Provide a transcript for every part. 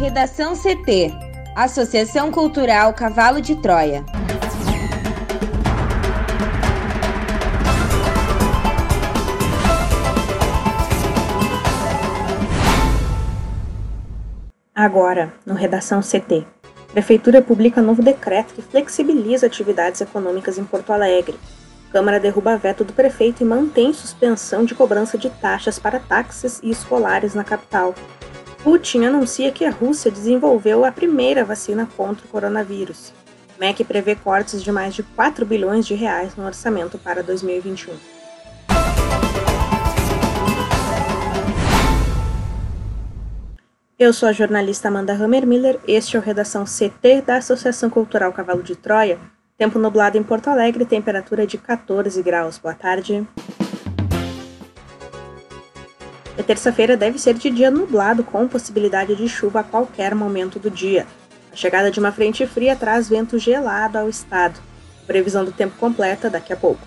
Redação CT Associação Cultural Cavalo de Troia. Agora, no Redação CT. Prefeitura publica novo decreto que flexibiliza atividades econômicas em Porto Alegre. Câmara derruba veto do prefeito e mantém suspensão de cobrança de taxas para táxis e escolares na capital. Putin anuncia que a Rússia desenvolveu a primeira vacina contra o coronavírus. MEC prevê cortes de mais de 4 bilhões de reais no orçamento para 2021. Eu sou a jornalista Amanda Hammermiller, este é o Redação CT da Associação Cultural Cavalo de Troia. Tempo nublado em Porto Alegre, temperatura de 14 graus. Boa tarde. A terça-feira deve ser de dia nublado, com possibilidade de chuva a qualquer momento do dia. A chegada de uma frente fria traz vento gelado ao estado. Previsão do tempo completa daqui a pouco.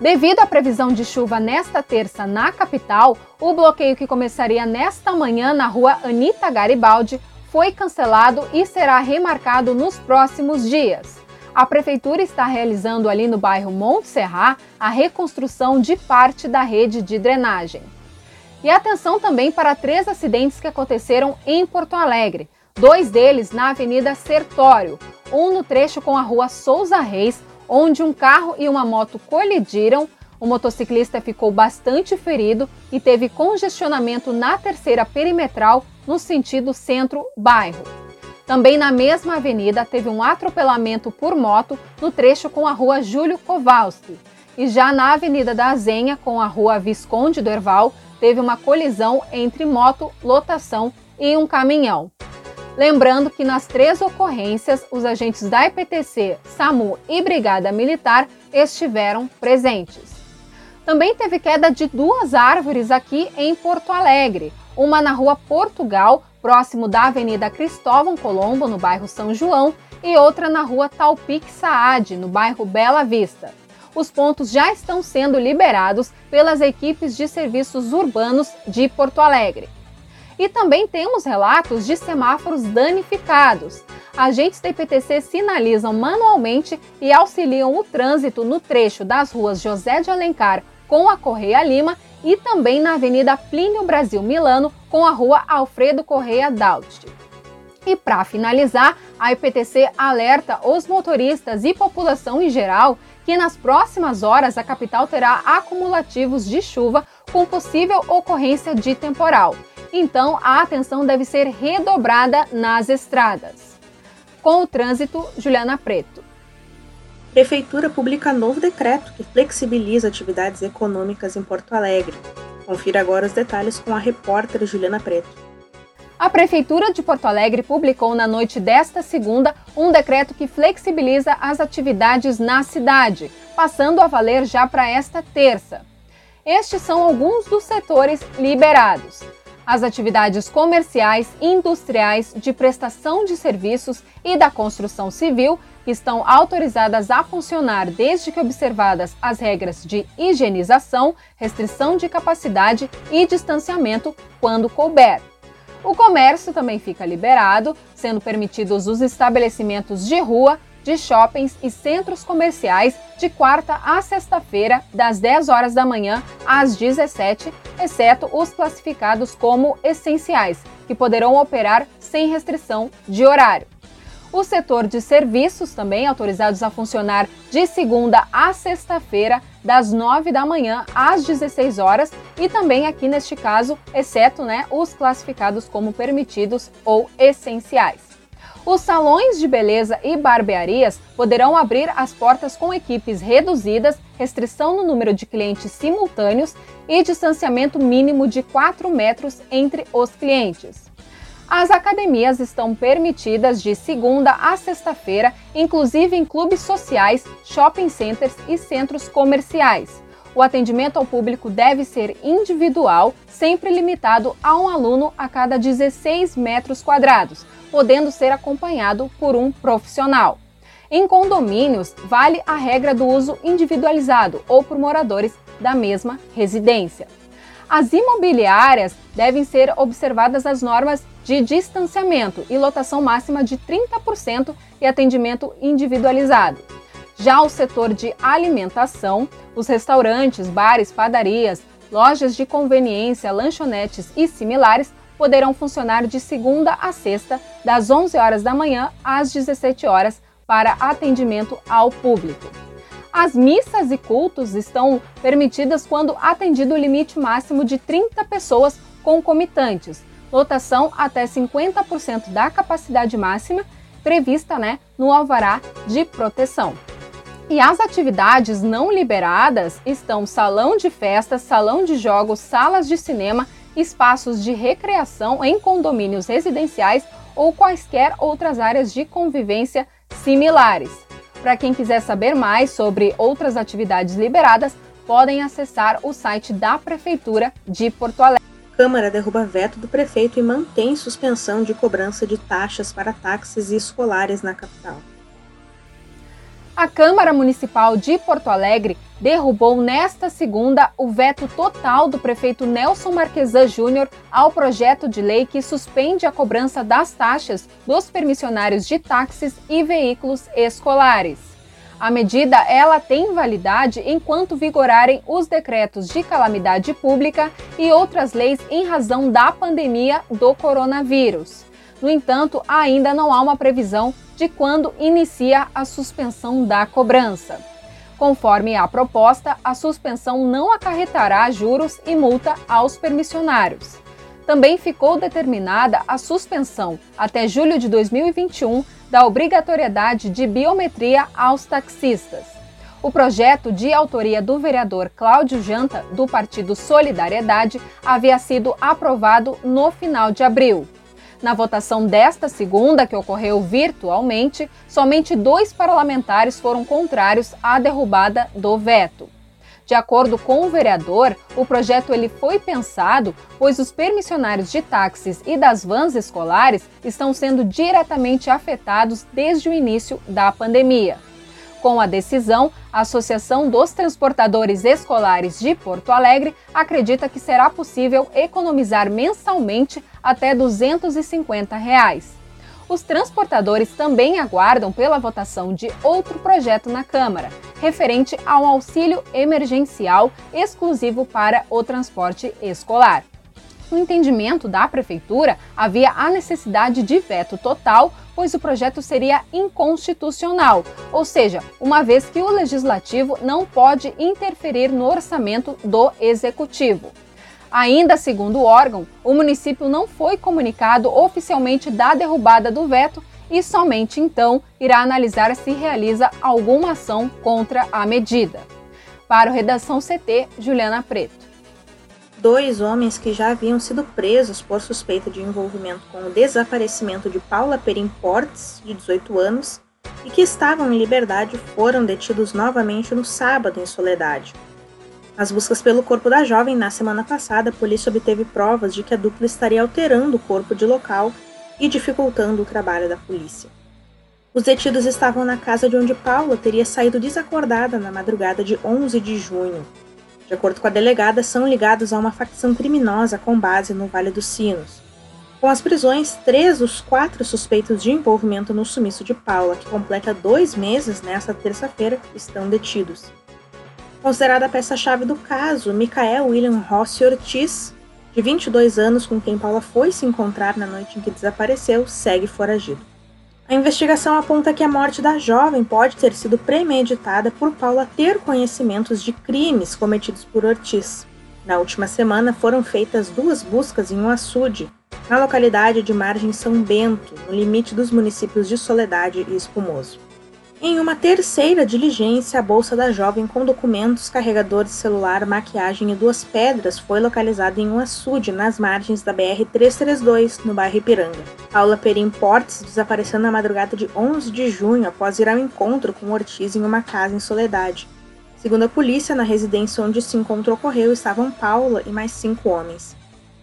Devido à previsão de chuva nesta terça na capital, o bloqueio que começaria nesta manhã na rua Anita Garibaldi foi cancelado e será remarcado nos próximos dias. A prefeitura está realizando ali no bairro Montserrat a reconstrução de parte da rede de drenagem. E atenção também para três acidentes que aconteceram em Porto Alegre. Dois deles na Avenida Sertório, um no trecho com a rua Souza Reis, onde um carro e uma moto colidiram. O motociclista ficou bastante ferido e teve congestionamento na terceira perimetral no sentido centro-bairro. Também na mesma avenida teve um atropelamento por moto no trecho com a rua Júlio Kowalski. E já na Avenida da Azenha, com a rua Visconde do Erval, teve uma colisão entre moto, lotação e um caminhão. Lembrando que nas três ocorrências, os agentes da IPTC, SAMU e Brigada Militar estiveram presentes. Também teve queda de duas árvores aqui em Porto Alegre, uma na rua Portugal, próximo da Avenida Cristóvão Colombo, no bairro São João, e outra na rua Talpic Saad, no bairro Bela Vista. Os pontos já estão sendo liberados pelas equipes de serviços urbanos de Porto Alegre. E também temos relatos de semáforos danificados. Agentes da IPTC sinalizam manualmente e auxiliam o trânsito no trecho das ruas José de Alencar com a Correia Lima e também na Avenida Plínio Brasil Milano com a Rua Alfredo Correia Daut. E para finalizar, a IPTC alerta os motoristas e população em geral que nas próximas horas a capital terá acumulativos de chuva com possível ocorrência de temporal. Então, a atenção deve ser redobrada nas estradas. Com o trânsito, Juliana Preto. Prefeitura publica novo decreto que flexibiliza atividades econômicas em Porto Alegre. Confira agora os detalhes com a repórter Juliana Preto. A Prefeitura de Porto Alegre publicou na noite desta segunda um decreto que flexibiliza as atividades na cidade, passando a valer já para esta terça. Estes são alguns dos setores liberados: as atividades comerciais, industriais, de prestação de serviços e da construção civil estão autorizadas a funcionar desde que observadas as regras de higienização, restrição de capacidade e distanciamento quando couber. O comércio também fica liberado, sendo permitidos os estabelecimentos de rua, de shoppings e centros comerciais de quarta a sexta-feira, das 10 horas da manhã às 17, exceto os classificados como essenciais, que poderão operar sem restrição de horário. O setor de serviços também autorizados a funcionar de segunda a sexta-feira, das 9 da manhã às 16 horas, e também aqui neste caso, exceto né, os classificados como permitidos ou essenciais. Os salões de beleza e barbearias poderão abrir as portas com equipes reduzidas, restrição no número de clientes simultâneos e distanciamento mínimo de 4 metros entre os clientes. As academias estão permitidas de segunda a sexta-feira, inclusive em clubes sociais, shopping centers e centros comerciais. O atendimento ao público deve ser individual, sempre limitado a um aluno a cada 16 metros quadrados, podendo ser acompanhado por um profissional. Em condomínios, vale a regra do uso individualizado ou por moradores da mesma residência. As imobiliárias devem ser observadas as normas de distanciamento e lotação máxima de 30% e atendimento individualizado. Já o setor de alimentação, os restaurantes, bares, padarias, lojas de conveniência, lanchonetes e similares poderão funcionar de segunda a sexta, das 11 horas da manhã às 17 horas, para atendimento ao público. As missas e cultos estão permitidas quando atendido o limite máximo de 30 pessoas concomitantes, lotação até 50% da capacidade máxima prevista né, no alvará de proteção. E as atividades não liberadas estão salão de festas, salão de jogos, salas de cinema, espaços de recreação em condomínios residenciais ou quaisquer outras áreas de convivência similares. Para quem quiser saber mais sobre outras atividades liberadas, podem acessar o site da Prefeitura de Porto Alegre. Câmara derruba veto do prefeito e mantém suspensão de cobrança de taxas para táxis escolares na capital. A Câmara Municipal de Porto Alegre derrubou nesta segunda o veto total do prefeito Nelson Marquesan Júnior ao projeto de lei que suspende a cobrança das taxas dos permissionários de táxis e veículos escolares. A medida ela tem validade enquanto vigorarem os decretos de calamidade pública e outras leis em razão da pandemia do coronavírus. No entanto, ainda não há uma previsão de quando inicia a suspensão da cobrança. Conforme a proposta, a suspensão não acarretará juros e multa aos permissionários. Também ficou determinada a suspensão, até julho de 2021, da obrigatoriedade de biometria aos taxistas. O projeto, de autoria do vereador Cláudio Janta, do Partido Solidariedade, havia sido aprovado no final de abril. Na votação desta segunda, que ocorreu virtualmente, somente dois parlamentares foram contrários à derrubada do veto. De acordo com o vereador, o projeto ele foi pensado pois os permissionários de táxis e das vans escolares estão sendo diretamente afetados desde o início da pandemia. Com a decisão, a Associação dos Transportadores Escolares de Porto Alegre acredita que será possível economizar mensalmente até 250 reais. Os transportadores também aguardam pela votação de outro projeto na Câmara, referente ao auxílio emergencial exclusivo para o transporte escolar. No entendimento da Prefeitura, havia a necessidade de veto total, pois o projeto seria inconstitucional, ou seja, uma vez que o Legislativo não pode interferir no orçamento do Executivo. Ainda segundo o órgão, o município não foi comunicado oficialmente da derrubada do veto e somente então irá analisar se realiza alguma ação contra a medida. Para o Redação CT, Juliana Preto dois homens que já haviam sido presos por suspeita de envolvimento com o desaparecimento de Paula Perim Portes, de 18 anos, e que estavam em liberdade foram detidos novamente no sábado em Soledade. Nas buscas pelo corpo da jovem na semana passada, a polícia obteve provas de que a dupla estaria alterando o corpo de local e dificultando o trabalho da polícia. Os detidos estavam na casa de onde Paula teria saído desacordada na madrugada de 11 de junho, de acordo com a delegada, são ligados a uma facção criminosa com base no Vale dos Sinos. Com as prisões, três dos quatro suspeitos de envolvimento no sumiço de Paula, que completa dois meses nesta terça-feira, estão detidos. Considerada a peça-chave do caso, Michael William Rossi Ortiz, de 22 anos, com quem Paula foi se encontrar na noite em que desapareceu, segue foragido. A investigação aponta que a morte da jovem pode ter sido premeditada por Paula ter conhecimentos de crimes cometidos por Ortiz. Na última semana foram feitas duas buscas em um açude, na localidade de Margem São Bento, no limite dos municípios de Soledade e Espumoso. Em uma terceira diligência, a bolsa da jovem com documentos, carregador de celular, maquiagem e duas pedras foi localizada em um açude nas margens da BR-332, no bairro Ipiranga. Paula Perim Portes desapareceu na madrugada de 11 de junho após ir ao encontro com Ortiz em uma casa em Soledade. Segundo a polícia, na residência onde esse encontro ocorreu estavam Paula e mais cinco homens.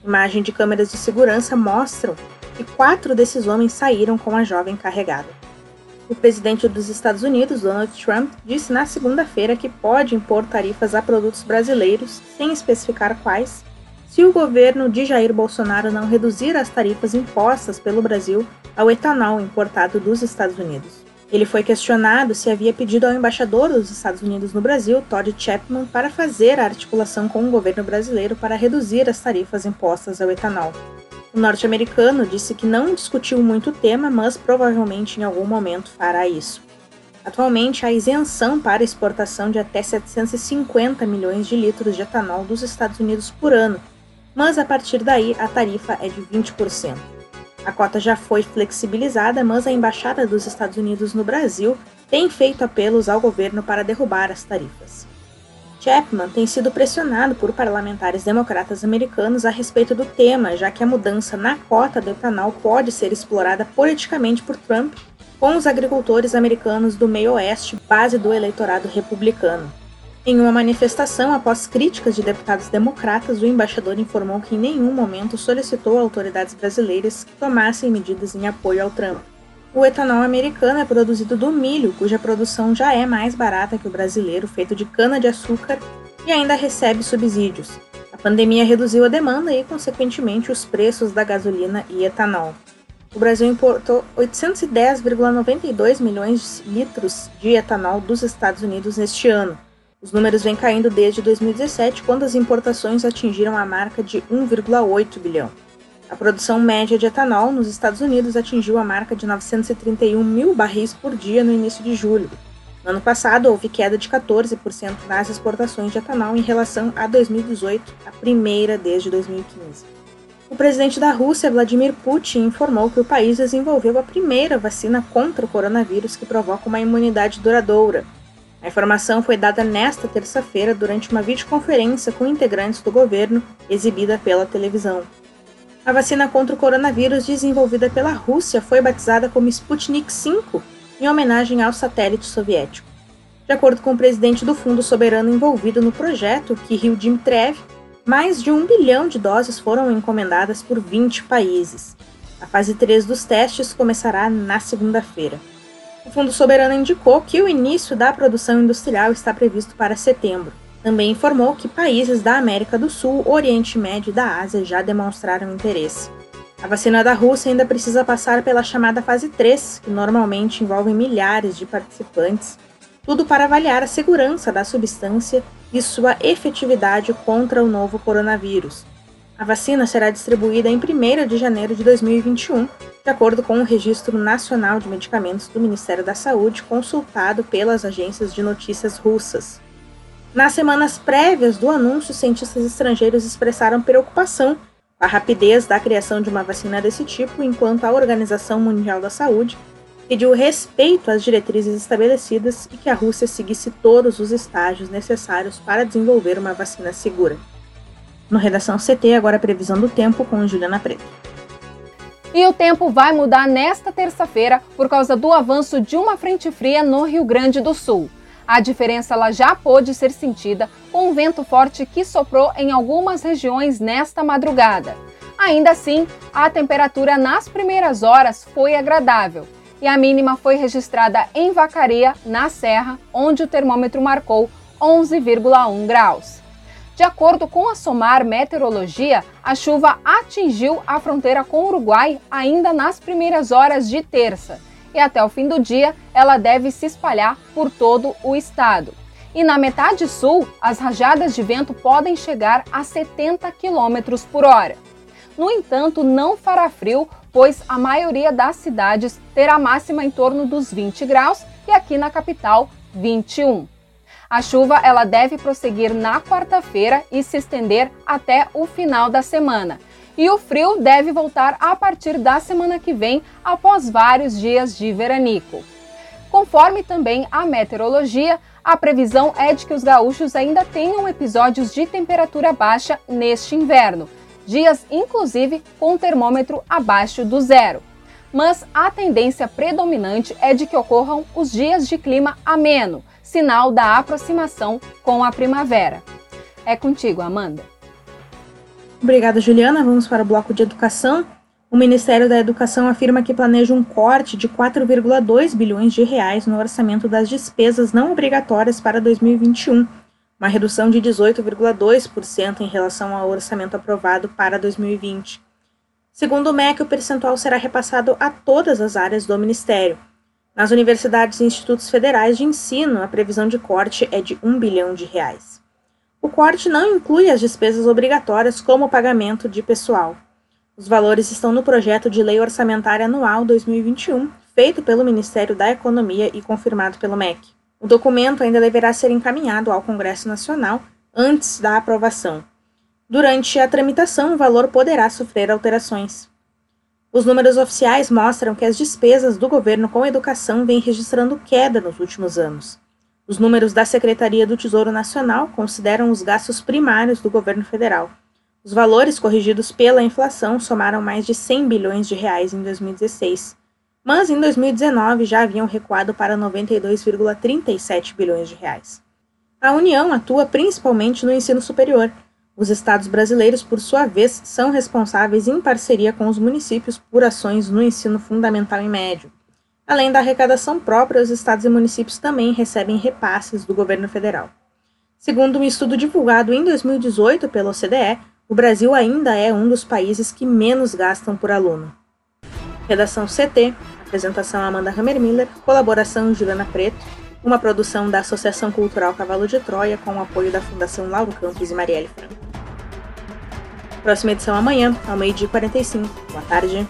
Imagens de câmeras de segurança mostram que quatro desses homens saíram com a jovem carregada. O presidente dos Estados Unidos, Donald Trump, disse na segunda-feira que pode impor tarifas a produtos brasileiros, sem especificar quais, se o governo de Jair Bolsonaro não reduzir as tarifas impostas pelo Brasil ao etanol importado dos Estados Unidos. Ele foi questionado se havia pedido ao embaixador dos Estados Unidos no Brasil, Todd Chapman, para fazer a articulação com o governo brasileiro para reduzir as tarifas impostas ao etanol. O norte-americano disse que não discutiu muito o tema, mas provavelmente em algum momento fará isso. Atualmente, há isenção para exportação de até 750 milhões de litros de etanol dos Estados Unidos por ano, mas a partir daí a tarifa é de 20%. A cota já foi flexibilizada, mas a Embaixada dos Estados Unidos no Brasil tem feito apelos ao governo para derrubar as tarifas. Chapman tem sido pressionado por parlamentares democratas americanos a respeito do tema, já que a mudança na cota do etanol pode ser explorada politicamente por Trump com os agricultores americanos do meio oeste, base do eleitorado republicano. Em uma manifestação após críticas de deputados democratas, o embaixador informou que em nenhum momento solicitou autoridades brasileiras que tomassem medidas em apoio ao Trump. O etanol americano é produzido do milho, cuja produção já é mais barata que o brasileiro, feito de cana-de-açúcar, e ainda recebe subsídios. A pandemia reduziu a demanda e, consequentemente, os preços da gasolina e etanol. O Brasil importou 810,92 milhões de litros de etanol dos Estados Unidos neste ano, os números vêm caindo desde 2017, quando as importações atingiram a marca de 1,8 bilhão. A produção média de etanol nos Estados Unidos atingiu a marca de 931 mil barris por dia no início de julho. No ano passado, houve queda de 14% nas exportações de etanol em relação a 2018, a primeira desde 2015. O presidente da Rússia, Vladimir Putin, informou que o país desenvolveu a primeira vacina contra o coronavírus que provoca uma imunidade duradoura, a informação foi dada nesta terça-feira durante uma videoconferência com integrantes do governo exibida pela televisão. A vacina contra o coronavírus desenvolvida pela Rússia foi batizada como Sputnik V, em homenagem ao satélite soviético. De acordo com o presidente do fundo soberano envolvido no projeto, Kirill Dmitriev, mais de um bilhão de doses foram encomendadas por 20 países. A fase 3 dos testes começará na segunda-feira. O Fundo Soberano indicou que o início da produção industrial está previsto para setembro. Também informou que países da América do Sul, Oriente Médio e da Ásia já demonstraram interesse. A vacina da Rússia ainda precisa passar pela chamada fase 3, que normalmente envolve milhares de participantes, tudo para avaliar a segurança da substância e sua efetividade contra o novo coronavírus. A vacina será distribuída em 1 de janeiro de 2021, de acordo com o Registro Nacional de Medicamentos do Ministério da Saúde, consultado pelas agências de notícias russas. Nas semanas prévias do anúncio, cientistas estrangeiros expressaram preocupação com a rapidez da criação de uma vacina desse tipo, enquanto a Organização Mundial da Saúde pediu respeito às diretrizes estabelecidas e que a Rússia seguisse todos os estágios necessários para desenvolver uma vacina segura. No Redação CT, agora a previsão do tempo com Juliana Preto. E o tempo vai mudar nesta terça-feira por causa do avanço de uma frente fria no Rio Grande do Sul. A diferença ela já pôde ser sentida com o vento forte que soprou em algumas regiões nesta madrugada. Ainda assim, a temperatura nas primeiras horas foi agradável e a mínima foi registrada em Vacaria, na Serra, onde o termômetro marcou 11,1 graus. De acordo com a SOMAR Meteorologia, a chuva atingiu a fronteira com o Uruguai ainda nas primeiras horas de terça e até o fim do dia ela deve se espalhar por todo o estado. E na metade sul, as rajadas de vento podem chegar a 70 km por hora. No entanto, não fará frio, pois a maioria das cidades terá máxima em torno dos 20 graus e aqui na capital, 21. A chuva ela deve prosseguir na quarta-feira e se estender até o final da semana. E o frio deve voltar a partir da semana que vem, após vários dias de veranico. Conforme também a meteorologia, a previsão é de que os gaúchos ainda tenham episódios de temperatura baixa neste inverno, dias inclusive com termômetro abaixo do zero. Mas a tendência predominante é de que ocorram os dias de clima ameno, sinal da aproximação com a primavera. É contigo, Amanda. Obrigada, Juliana. Vamos para o bloco de educação. O Ministério da Educação afirma que planeja um corte de 4,2 bilhões de reais no orçamento das despesas não obrigatórias para 2021. uma redução de 18,2% em relação ao orçamento aprovado para 2020. Segundo o MEC, o percentual será repassado a todas as áreas do Ministério. Nas universidades e institutos federais de ensino, a previsão de corte é de 1 bilhão de reais. O corte não inclui as despesas obrigatórias como o pagamento de pessoal. Os valores estão no projeto de Lei Orçamentária Anual 2021, feito pelo Ministério da Economia e confirmado pelo MEC. O documento ainda deverá ser encaminhado ao Congresso Nacional antes da aprovação. Durante a tramitação, o valor poderá sofrer alterações. Os números oficiais mostram que as despesas do governo com educação vêm registrando queda nos últimos anos. Os números da Secretaria do Tesouro Nacional consideram os gastos primários do governo federal. Os valores corrigidos pela inflação somaram mais de 100 bilhões de reais em 2016, mas em 2019 já haviam recuado para 92,37 bilhões de reais. A União atua principalmente no ensino superior. Os estados brasileiros, por sua vez, são responsáveis em parceria com os municípios por ações no ensino fundamental e médio. Além da arrecadação própria, os estados e municípios também recebem repasses do governo federal. Segundo um estudo divulgado em 2018 pela OCDE, o Brasil ainda é um dos países que menos gastam por aluno. Redação CT, apresentação Amanda Hammermiller, colaboração Juliana Preto, uma produção da Associação Cultural Cavalo de Troia com o apoio da Fundação Lauro Campos e Marielle Franco. Próxima edição amanhã, ao meio-dia 45. Boa tarde.